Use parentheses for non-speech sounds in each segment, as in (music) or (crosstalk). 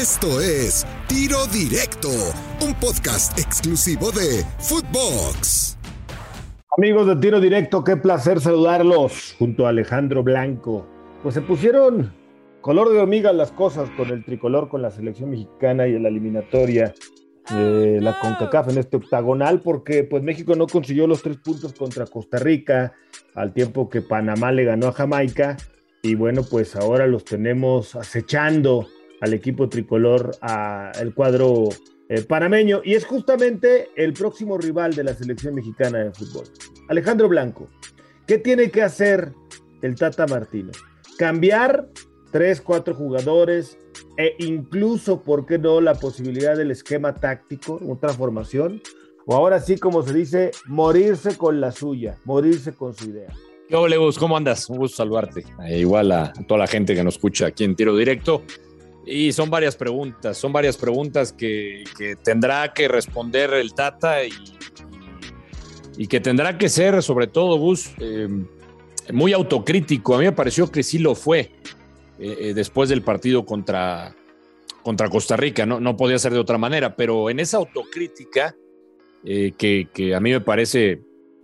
Esto es Tiro Directo, un podcast exclusivo de Footbox. Amigos de Tiro Directo, qué placer saludarlos junto a Alejandro Blanco. Pues se pusieron color de hormiga las cosas con el tricolor, con la selección mexicana y la eliminatoria de la CONCACAF en este octagonal, porque pues México no consiguió los tres puntos contra Costa Rica, al tiempo que Panamá le ganó a Jamaica, y bueno, pues ahora los tenemos acechando al equipo tricolor, al cuadro eh, panameño, y es justamente el próximo rival de la selección mexicana de fútbol. Alejandro Blanco, ¿qué tiene que hacer el Tata Martino? Cambiar tres, cuatro jugadores e incluso, ¿por qué no?, la posibilidad del esquema táctico, otra formación, o ahora sí, como se dice, morirse con la suya, morirse con su idea. Hola, Legus, ¿cómo andas? Un gusto saludarte. Eh, igual a toda la gente que nos escucha aquí en Tiro Directo. Y son varias preguntas, son varias preguntas que, tendrá que responder el Tata y, y, que tendrá que ser, sobre todo, Gus, eh, muy autocrítico. A mí me pareció que sí lo fue eh, eh, después del partido contra, contra Costa Rica. No, no podía ser de otra manera, pero en esa autocrítica, que, que, a mí me parece,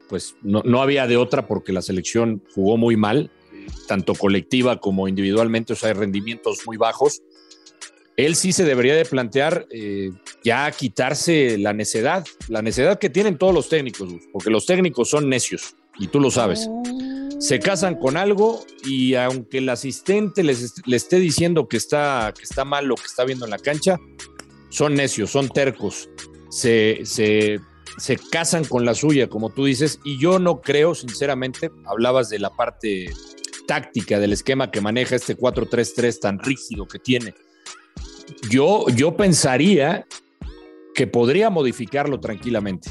pues no, no había de otra porque la selección jugó muy mal, tanto colectiva como individualmente, o sea, hay rendimientos muy bajos él sí se debería de plantear eh, ya quitarse la necedad, la necedad que tienen todos los técnicos, porque los técnicos son necios y tú lo sabes. Se casan con algo y aunque el asistente les, le esté diciendo que está, que está mal lo que está viendo en la cancha, son necios, son tercos, se, se, se casan con la suya, como tú dices, y yo no creo, sinceramente, hablabas de la parte táctica del esquema que maneja este 4-3-3 tan rígido que tiene yo, yo pensaría que podría modificarlo tranquilamente.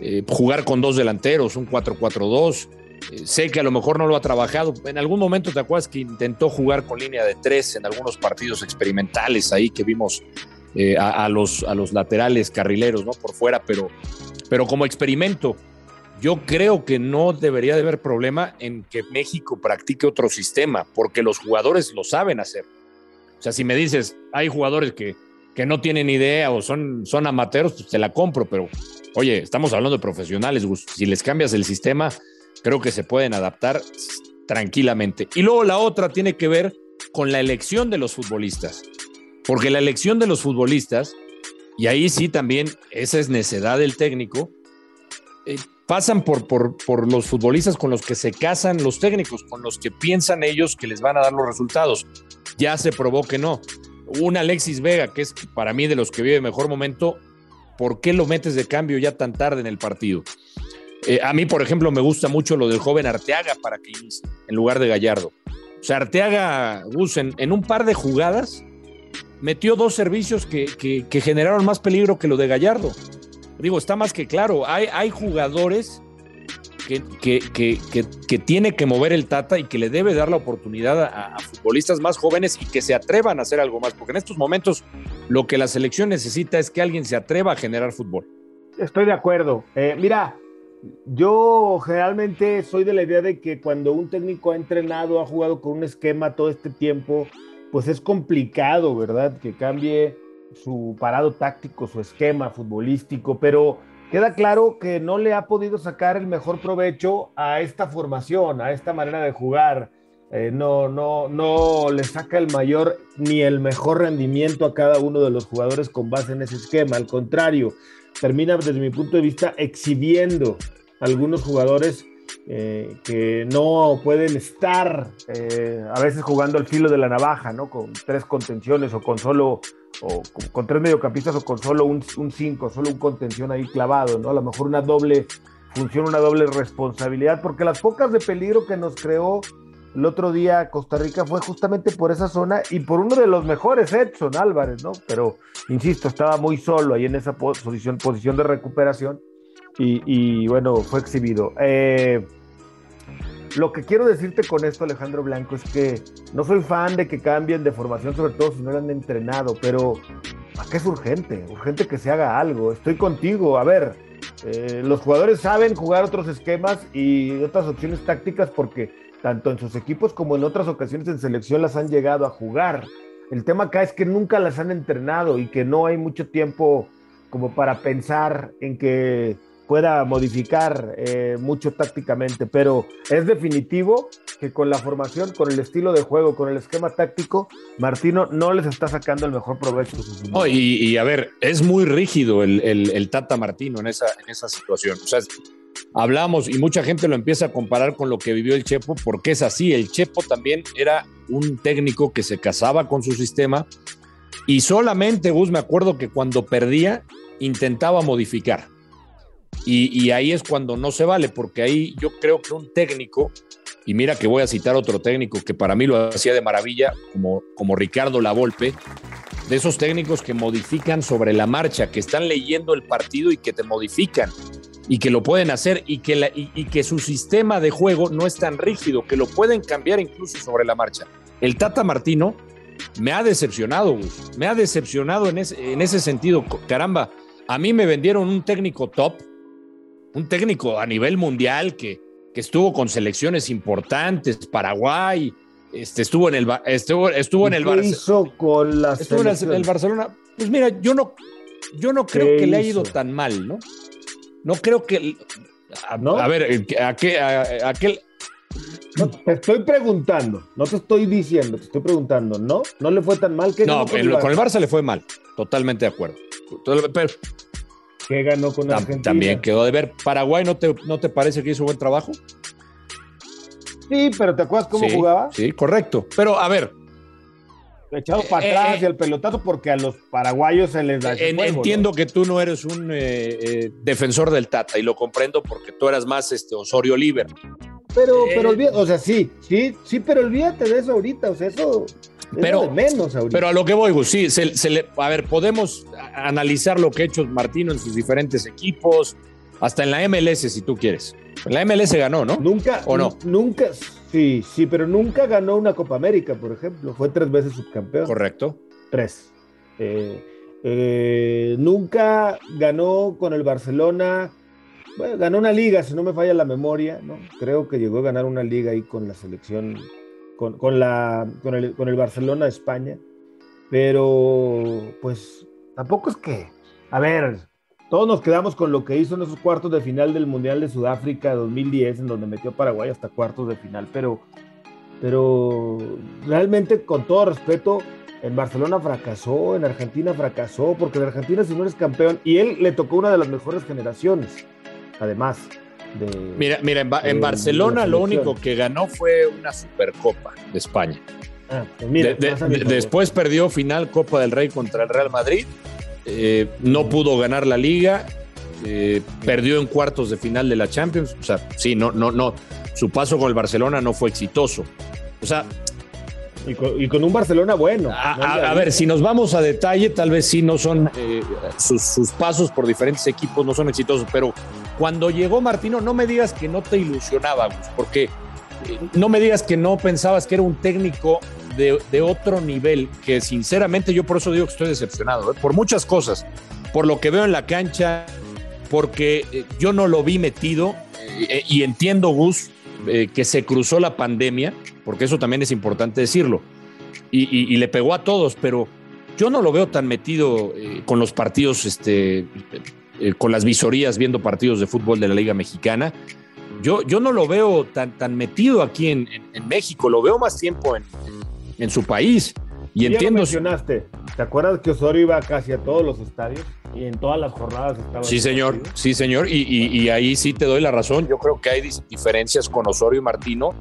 Eh, jugar con dos delanteros, un 4-4-2. Eh, sé que a lo mejor no lo ha trabajado. En algún momento te acuerdas que intentó jugar con línea de tres en algunos partidos experimentales ahí que vimos eh, a, los, a los laterales carrileros, ¿no? Por fuera, pero, pero como experimento. Yo creo que no debería de haber problema en que México practique otro sistema, porque los jugadores lo saben hacer. O sea, si me dices, hay jugadores que, que no tienen idea o son, son amateros, pues te la compro, pero oye, estamos hablando de profesionales, si les cambias el sistema, creo que se pueden adaptar tranquilamente. Y luego la otra tiene que ver con la elección de los futbolistas, porque la elección de los futbolistas, y ahí sí también esa es necedad del técnico, eh, pasan por, por, por, los futbolistas con los que se casan los técnicos, con los que piensan ellos que les van a dar los resultados ya se probó que no. Un Alexis Vega, que es para mí de los que vive mejor momento, ¿por qué lo metes de cambio ya tan tarde en el partido? Eh, a mí, por ejemplo, me gusta mucho lo del joven Arteaga para que inicie, en lugar de Gallardo. O sea, Arteaga, Gus, en, un par de jugadas, metió dos servicios que, que, generaron más peligro que lo de Gallardo. Digo, está más que claro, hay, hay jugadores que, que, que, tiene que mover el Tata y que le debe dar la oportunidad a, futbolistas más jóvenes y que se atrevan a hacer algo más, porque en estos momentos lo que la selección necesita es que alguien se atreva a generar fútbol. Estoy de acuerdo. Eh, mira, yo generalmente soy de la idea de que cuando un técnico ha entrenado, ha jugado con un esquema todo este tiempo, pues es complicado, ¿verdad? Que cambie su parado táctico, su esquema futbolístico, pero Queda claro que no le ha podido sacar el mejor provecho a esta formación, a esta manera de jugar. Eh, no, no, no le saca el mayor ni el mejor rendimiento a cada uno de los jugadores con base en ese esquema. Al contrario, termina desde mi punto de vista exhibiendo algunos jugadores eh, que no pueden estar eh, a veces jugando al filo de la navaja, ¿no? Con tres contenciones o con solo, o con, tres mediocampistas o con solo un 5, solo un contención ahí clavado, ¿no? A lo mejor una doble función, una doble responsabilidad, porque las pocas de peligro que nos creó el otro día Costa Rica fue justamente por esa zona y por uno de los mejores, Edson Álvarez, ¿no? Pero, insisto, estaba muy solo ahí en esa posición, posición de recuperación y, bueno, fue exhibido. Eh, lo que quiero decirte con esto, Alejandro Blanco, es que no soy fan de que cambien de formación, sobre todo si no han entrenado, pero qué es urgente, urgente que se haga algo. Estoy contigo, a ver, eh, los jugadores saben jugar otros esquemas y otras opciones tácticas porque tanto en sus equipos como en otras ocasiones en selección las han llegado a jugar. El tema acá es que nunca las han entrenado y que no hay mucho tiempo como para pensar en que pueda modificar eh, mucho tácticamente, pero es definitivo que con la formación, con el estilo de juego, con el esquema táctico, Martino no les está sacando el mejor provecho. y, a ver, es muy rígido el, Tata Martino en esa, en esa situación. O sea, hablamos y mucha gente lo empieza a comparar con lo que vivió el Chepo, porque es así. El Chepo también era un técnico que se casaba con su sistema y solamente, Gus, me acuerdo que cuando perdía, intentaba modificar. Y, ahí es cuando no se vale, porque ahí yo creo que un técnico, y mira que voy a citar otro técnico que para mí lo hacía de maravilla, como, como Ricardo Lavolpe, de esos técnicos que modifican sobre la marcha, que están leyendo el partido y que te modifican, y que lo pueden hacer, y que, y, que su sistema de juego no es tan rígido, que lo pueden cambiar incluso sobre la marcha. El Tata Martino me ha decepcionado, me ha decepcionado en ese, en ese sentido. Caramba, a mí me vendieron un técnico top, un técnico a nivel mundial que, que estuvo con selecciones importantes, Paraguay, este, estuvo en el estuvo, estuvo en el Barcelona. con las estuvo en el, Barcelona. Pues mira, yo no, yo no creo que le haya ido tan mal, ¿no? No creo que. A, ¿No? a ver, ¿a qué? A, aquel. No, te estoy preguntando, no te estoy diciendo, te estoy preguntando, ¿no? ¿No le fue tan mal que No, con, el, con el Barça le fue mal, totalmente de acuerdo. Pero, ¿Qué ganó con Argentina? También quedó de ver. ¿Paraguay no te, no te parece que hizo buen trabajo? Sí, pero ¿te acuerdas cómo jugaba? Sí, correcto. Pero a ver. Echado para eh, atrás eh, y el pelotazo porque a los paraguayos se les da. entiendo que tú no eres un eh, defensor del Tata y lo comprendo porque tú eras más este Osorio Oliver. Pero, pero olvídate, o sea, sí, sí, sí, pero olvídate de eso ahorita, o sea, eso pero, menos Pero a lo que voy, Gus, sí, se, le, a ver, podemos analizar lo que ha hecho Martino en sus diferentes equipos, hasta en la MLS, si tú quieres. En la MLS ganó, ¿no? Nunca. ¿O no? Nunca, sí, sí, pero nunca ganó una Copa América, por ejemplo. Fue tres veces subcampeón. Correcto. Tres. Eh, eh, nunca ganó con el Barcelona. Bueno, ganó una liga, si no me falla la memoria, ¿no? Creo que llegó a ganar una liga ahí con la selección con, la, con, el, con el Barcelona de España, pero pues tampoco es que, a ver, todos nos quedamos con lo que hizo en esos cuartos de final del Mundial de Sudáfrica 2010, en donde metió Paraguay hasta cuartos de final, pero, pero realmente con todo respeto, en Barcelona fracasó, en Argentina fracasó, porque en Argentina si no eres campeón, y él le tocó una de las mejores generaciones, además mira, mira, en, Barcelona lo único que ganó fue una Supercopa de España. Ah, pues después perdió final Copa del Rey contra el Real Madrid. Eh, no pudo ganar la liga. Eh, perdió en cuartos de final de la Champions. O sea, sí, no, no, no. Su paso con el Barcelona no fue exitoso. O sea, y con, un Barcelona bueno. A, ver, si nos vamos a detalle, tal vez sí no son eh, sus, pasos por diferentes equipos no son exitosos, pero cuando llegó Martino, no me digas que no te ilusionaba, porque eh, no me digas que no pensabas que era un técnico de, otro nivel, que sinceramente yo por eso digo que estoy decepcionado, ¿eh? por muchas cosas, por lo que veo en la cancha, porque yo no lo vi metido y entiendo, Gus, que se cruzó la pandemia porque eso también es importante decirlo. Y, le pegó a todos, pero yo no lo veo tan metido eh, con los partidos, este, eh, con las visorías viendo partidos de fútbol de la Liga Mexicana. Yo, yo no lo veo tan, tan metido aquí en, México, lo veo más tiempo en, su país. Y entiendo. mencionaste, ¿te acuerdas que Osorio iba casi a todos los estadios? Y en todas las jornadas estaba. Sí, señor, sí, señor. Y, y, ahí sí te doy la razón. Yo creo que hay diferencias con Osorio y Martino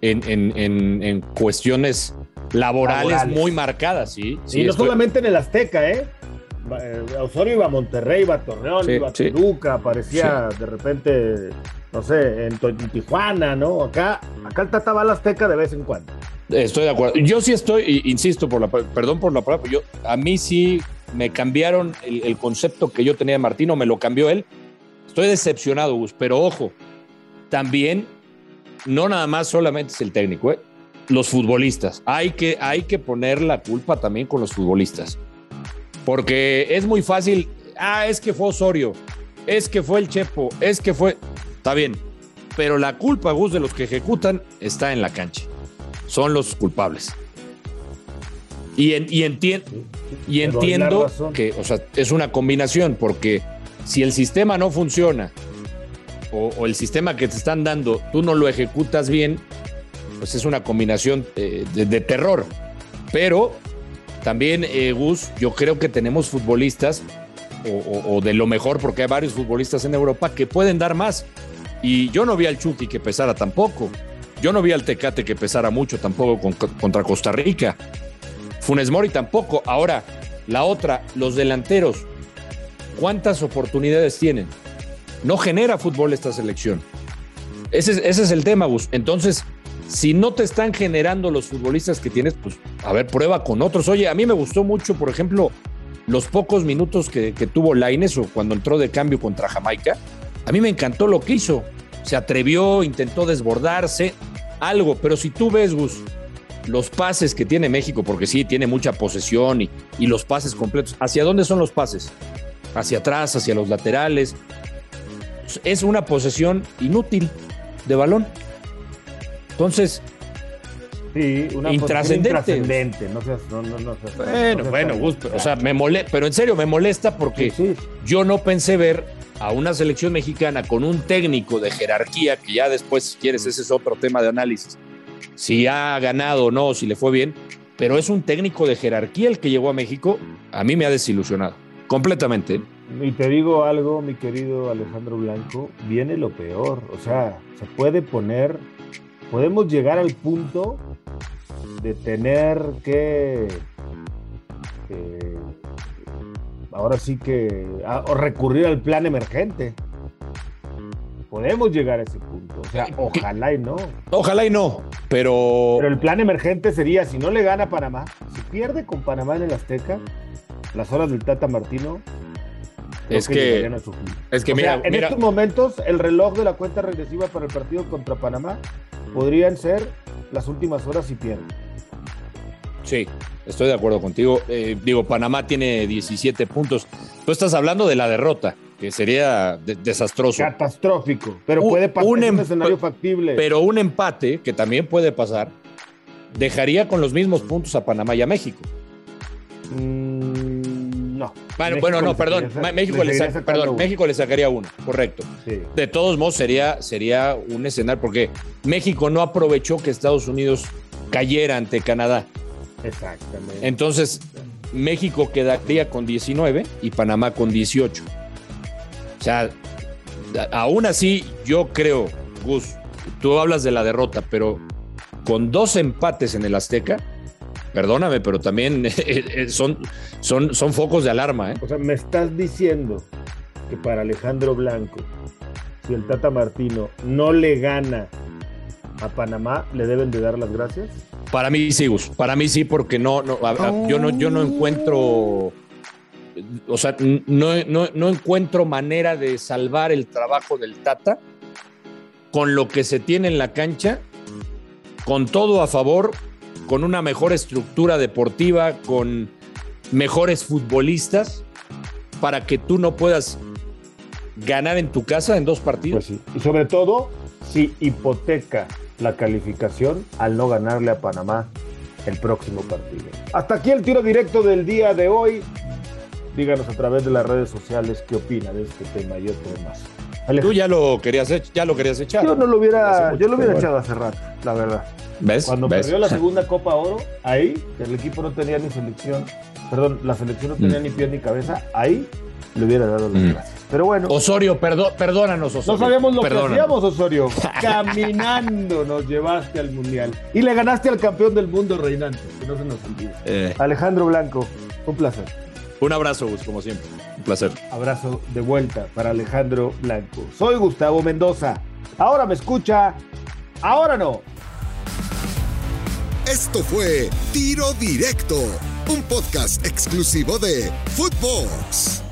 en, cuestiones laborales, muy marcadas, ¿sí? sí no solamente en el Azteca, ¿eh? ¿Eh? Osorio iba a Monterrey, iba a Torreón, iba a Toluca, aparecía de repente, no sé, en, Tijuana, ¿no? Acá, acá el Tata va al Azteca de vez en cuando. Estoy de acuerdo. Yo sí estoy, insisto, por la, perdón por la palabra, yo, a mí sí me cambiaron el, el, concepto que yo tenía de Martino, me lo cambió él. Estoy decepcionado, Gus, pero ojo, también no nada más solamente es el técnico, ¿eh? los futbolistas. Hay que, hay que poner la culpa también con los futbolistas. Porque es muy fácil, ah, es que fue Osorio, es que fue el Chepo, es que fue... Está bien, pero la culpa, Gus, de los que ejecutan está en la cancha. Son los culpables. Y, y, y entiendo que, o sea, es una combinación, porque si el sistema no funciona o, el sistema que te están dando, tú no lo ejecutas bien, pues es una combinación eh, de, terror. Pero también, eh, Gus, yo creo que tenemos futbolistas, o, de lo mejor, porque hay varios futbolistas en Europa que pueden dar más. Y yo no vi al Chucky que pesara tampoco. Yo no vi al Tecate que pesara mucho tampoco contra Costa Rica. Funes Mori tampoco. Ahora, la otra, los delanteros. ¿Cuántas oportunidades tienen? No genera fútbol esta selección. Ese, es el tema, Gus. Entonces, si no te están generando los futbolistas que tienes, pues a ver, prueba con otros. Oye, a mí me gustó mucho, por ejemplo, los pocos minutos que, tuvo Laines o cuando entró de cambio contra Jamaica. A mí me encantó lo que hizo. Se atrevió, intentó desbordarse, algo. Pero si tú ves, Gus, los pases que tiene México, porque sí, tiene mucha posesión y, y los pases completos, ¿hacia dónde son los pases? Hacia atrás, hacia los laterales, es una posesión inútil de balón. Entonces, sí, una intrascendente. No bueno, bueno, o sea, me molesta, pero en serio me molesta porque yo no pensé ver a una selección mexicana con un técnico de jerarquía, que ya después, si quieres, ese es otro tema de análisis, si ha ganado o no, si le fue bien, pero es un técnico de jerarquía el que llegó a México, a mí me ha desilusionado, completamente. Y te digo algo, mi querido Alejandro Blanco, viene lo peor. O sea, se puede poner, podemos llegar al punto de tener que, ahora sí que, o recurrir al plan emergente. Podemos llegar a ese punto. O sea, (laughs) ojalá y no. Ojalá y no, pero... Pero el plan emergente sería, si no le gana a Panamá, si pierde con Panamá en el Azteca, las horas del Tata Martino es que, es que mira, en estos momentos el reloj de la cuenta regresiva para el partido contra Panamá podrían ser las últimas horas si pierden. Sí, estoy de acuerdo contigo. Eh, digo, Panamá tiene 17 puntos. Tú estás hablando de la derrota, que sería desastroso. Catastrófico, pero puede pasar un, un escenario factible. Pero un empate, que también puede pasar, dejaría con los mismos puntos a Panamá y a México. Mm, no. Bueno, no, perdón. México, le, perdón México le sacaría uno, correcto. De todos modos, sería, sería un escenario, porque México no aprovechó que Estados Unidos cayera ante Canadá. Exactamente. Entonces, México quedaría con 19 y Panamá con 18. O sea, aún así, yo creo, Gus, tú hablas de la derrota, pero con dos empates en el Azteca, perdóname, pero también (laughs) eh, eh, son, son, son focos de alarma. ¿eh? O sea, me estás diciendo que para Alejandro Blanco, si el Tata Martino no le gana a Panamá, ¿le deben de dar las gracias? Para mí sí, Gus. Para mí sí, porque no, no, yo no, yo no encuentro. O sea, no, no, no encuentro manera de salvar el trabajo del Tata con lo que se tiene en la cancha, con todo a favor, con una mejor estructura deportiva, con mejores futbolistas, para que tú no puedas ganar en tu casa en dos partidos. Pues y sobre todo, si hipoteca la calificación al no ganarle a Panamá el próximo partido. Hasta aquí el tiro directo del día de hoy. Díganos a través de las redes sociales qué opina de este tema y otro más. Tú ya lo querías, ya lo querías echar. Yo no lo hubiera, yo lo hubiera echado hace rato, la verdad. ¿Ves? Cuando perdió la segunda Copa Oro, ahí, el equipo no tenía ni selección, perdón, la selección no tenía mm. ni pie ni cabeza, ahí le hubiera dado las mm. gracias. Pero bueno. Osorio, perdónanos, Osorio. No sabíamos lo que hacíamos, Osorio. (laughs) Caminando nos llevaste al Mundial. Y le ganaste al campeón del mundo reinante, que no se nos olvide. Eh. Alejandro Blanco, un placer. Un abrazo, Gus, como siempre. Un placer. Abrazo de vuelta para Alejandro Blanco. Soy Gustavo Mendoza. Ahora me escucha, ahora no. Esto fue Tiro Directo, un podcast exclusivo de Footbox.